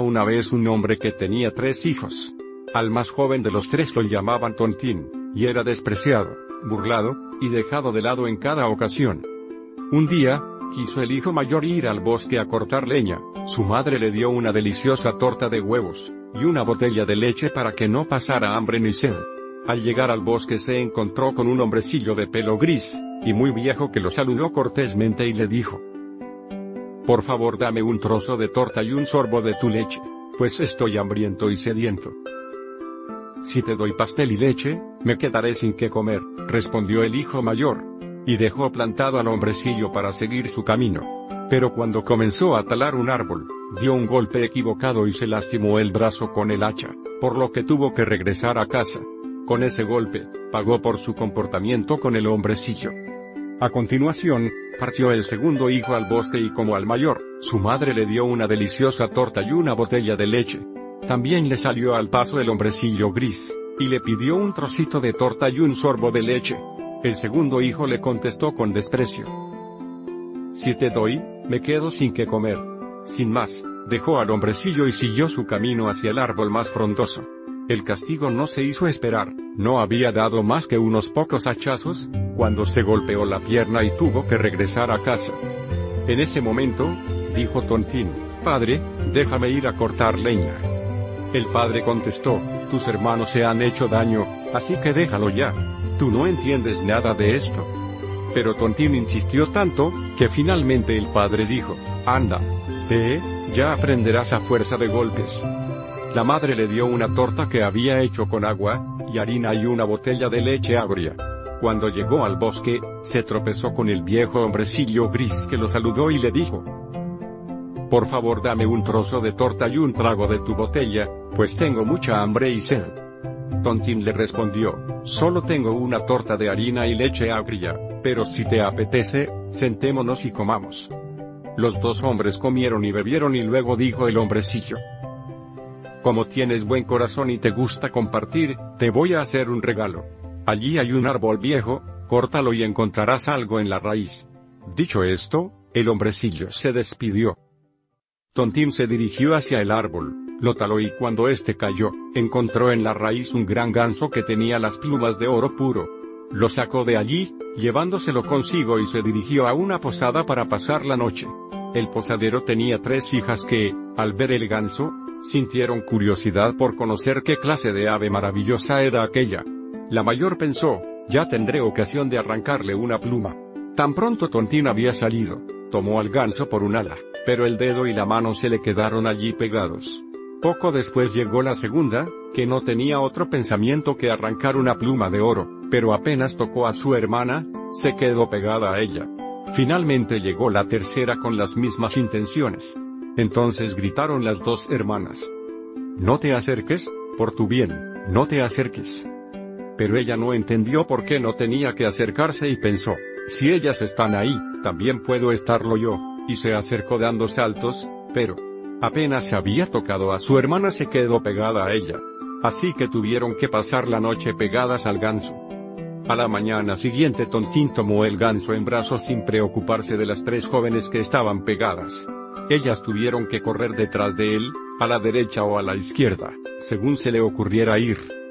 Una vez un hombre que tenía tres hijos. Al más joven de los tres lo llamaban Tontín, y era despreciado, burlado, y dejado de lado en cada ocasión. Un día, quiso el hijo mayor ir al bosque a cortar leña, su madre le dio una deliciosa torta de huevos, y una botella de leche para que no pasara hambre ni sed. Al llegar al bosque se encontró con un hombrecillo de pelo gris, y muy viejo que lo saludó cortésmente y le dijo, por favor dame un trozo de torta y un sorbo de tu leche, pues estoy hambriento y sediento. Si te doy pastel y leche, me quedaré sin qué comer, respondió el hijo mayor, y dejó plantado al hombrecillo para seguir su camino. Pero cuando comenzó a talar un árbol, dio un golpe equivocado y se lastimó el brazo con el hacha, por lo que tuvo que regresar a casa. Con ese golpe, pagó por su comportamiento con el hombrecillo. A continuación, partió el segundo hijo al bosque y como al mayor, su madre le dio una deliciosa torta y una botella de leche. También le salió al paso el hombrecillo gris, y le pidió un trocito de torta y un sorbo de leche. El segundo hijo le contestó con desprecio. Si te doy, me quedo sin que comer. Sin más, dejó al hombrecillo y siguió su camino hacia el árbol más frondoso. El castigo no se hizo esperar, no había dado más que unos pocos hachazos, cuando se golpeó la pierna y tuvo que regresar a casa. En ese momento, dijo Tontín, Padre, déjame ir a cortar leña. El padre contestó, tus hermanos se han hecho daño, así que déjalo ya. Tú no entiendes nada de esto. Pero Tontín insistió tanto, que finalmente el padre dijo, anda. Eh, ya aprenderás a fuerza de golpes. La madre le dio una torta que había hecho con agua, y harina y una botella de leche agria. Cuando llegó al bosque, se tropezó con el viejo hombrecillo gris que lo saludó y le dijo, Por favor dame un trozo de torta y un trago de tu botella, pues tengo mucha hambre y sed. Tontín le respondió, Solo tengo una torta de harina y leche agria, pero si te apetece, sentémonos y comamos. Los dos hombres comieron y bebieron y luego dijo el hombrecillo, como tienes buen corazón y te gusta compartir, te voy a hacer un regalo. Allí hay un árbol viejo, córtalo y encontrarás algo en la raíz. Dicho esto, el hombrecillo se despidió. Tontín se dirigió hacia el árbol, lo taló y cuando éste cayó, encontró en la raíz un gran ganso que tenía las plumas de oro puro. Lo sacó de allí, llevándoselo consigo y se dirigió a una posada para pasar la noche. El posadero tenía tres hijas que, al ver el ganso, sintieron curiosidad por conocer qué clase de ave maravillosa era aquella. La mayor pensó, ya tendré ocasión de arrancarle una pluma. Tan pronto Tontín había salido, tomó al ganso por un ala, pero el dedo y la mano se le quedaron allí pegados. Poco después llegó la segunda, que no tenía otro pensamiento que arrancar una pluma de oro, pero apenas tocó a su hermana, se quedó pegada a ella. Finalmente llegó la tercera con las mismas intenciones. Entonces gritaron las dos hermanas. No te acerques, por tu bien, no te acerques. Pero ella no entendió por qué no tenía que acercarse y pensó, si ellas están ahí, también puedo estarlo yo, y se acercó dando saltos, pero, apenas había tocado a su hermana se quedó pegada a ella. Así que tuvieron que pasar la noche pegadas al ganso. A la mañana siguiente Tontín tomó el ganso en brazos sin preocuparse de las tres jóvenes que estaban pegadas. Ellas tuvieron que correr detrás de él, a la derecha o a la izquierda, según se le ocurriera ir.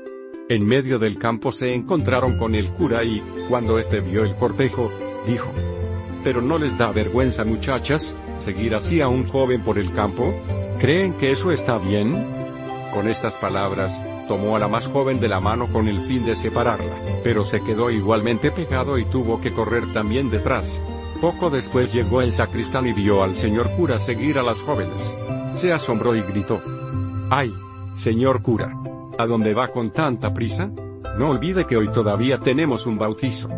En medio del campo se encontraron con el cura y, cuando éste vio el cortejo, dijo, ¿Pero no les da vergüenza muchachas, seguir así a un joven por el campo? ¿Creen que eso está bien? Con estas palabras, tomó a la más joven de la mano con el fin de separarla, pero se quedó igualmente pegado y tuvo que correr también detrás. Poco después llegó el sacristán y vio al señor cura seguir a las jóvenes. Se asombró y gritó. ¡Ay! Señor cura. ¿A dónde va con tanta prisa? No olvide que hoy todavía tenemos un bautizo.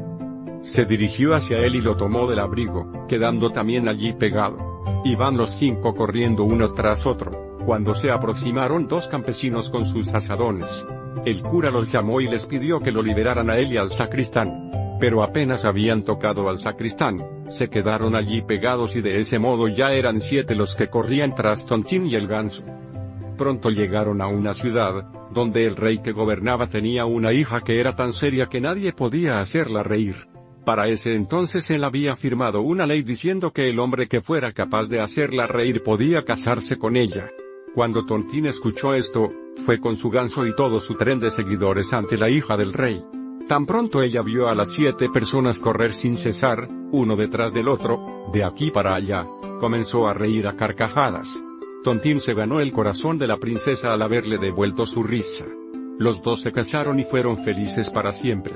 Se dirigió hacia él y lo tomó del abrigo, quedando también allí pegado. Iban los cinco corriendo uno tras otro. cuando se aproximaron dos campesinos con sus asadones. El cura los llamó y les pidió que lo liberaran a él y al sacristán. Pero apenas habían tocado al sacristán, se quedaron allí pegados y de ese modo ya eran siete los que corrían tras Tontín y el ganso. Pronto llegaron a una ciudad, donde el rey que gobernaba tenía una hija que era tan seria que nadie podía hacerla reír. Para ese entonces él había firmado una ley diciendo que el hombre que fuera capaz de hacerla reír podía casarse con ella. Cuando Tontín escuchó esto, fue con su ganso y todo su tren de seguidores ante la hija del rey. Tan pronto ella vio a las siete personas correr sin cesar, uno detrás del otro, de aquí para allá, comenzó a reír a carcajadas. Tontín se ganó el corazón de la princesa al haberle devuelto su risa. Los dos se casaron y fueron felices para siempre.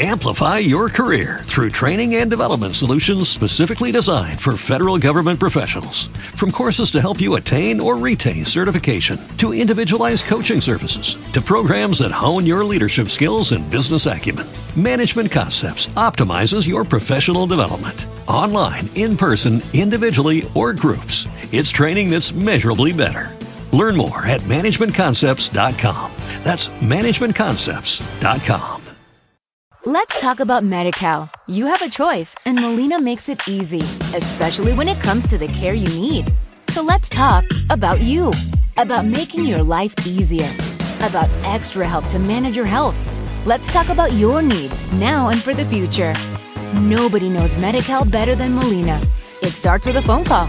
Amplify your career through training and development solutions specifically designed for federal government professionals. From courses to help you attain or retain certification, to individualized coaching services, to programs that hone your leadership skills and business acumen, Management Concepts optimizes your professional development. Online, in person, individually, or groups, it's training that's measurably better. Learn more at managementconcepts.com. That's managementconcepts.com. Let's talk about MediCal. You have a choice, and Molina makes it easy, especially when it comes to the care you need. So let's talk about you, about making your life easier, about extra help to manage your health. Let's talk about your needs now and for the future. Nobody knows MediCal better than Molina. It starts with a phone call.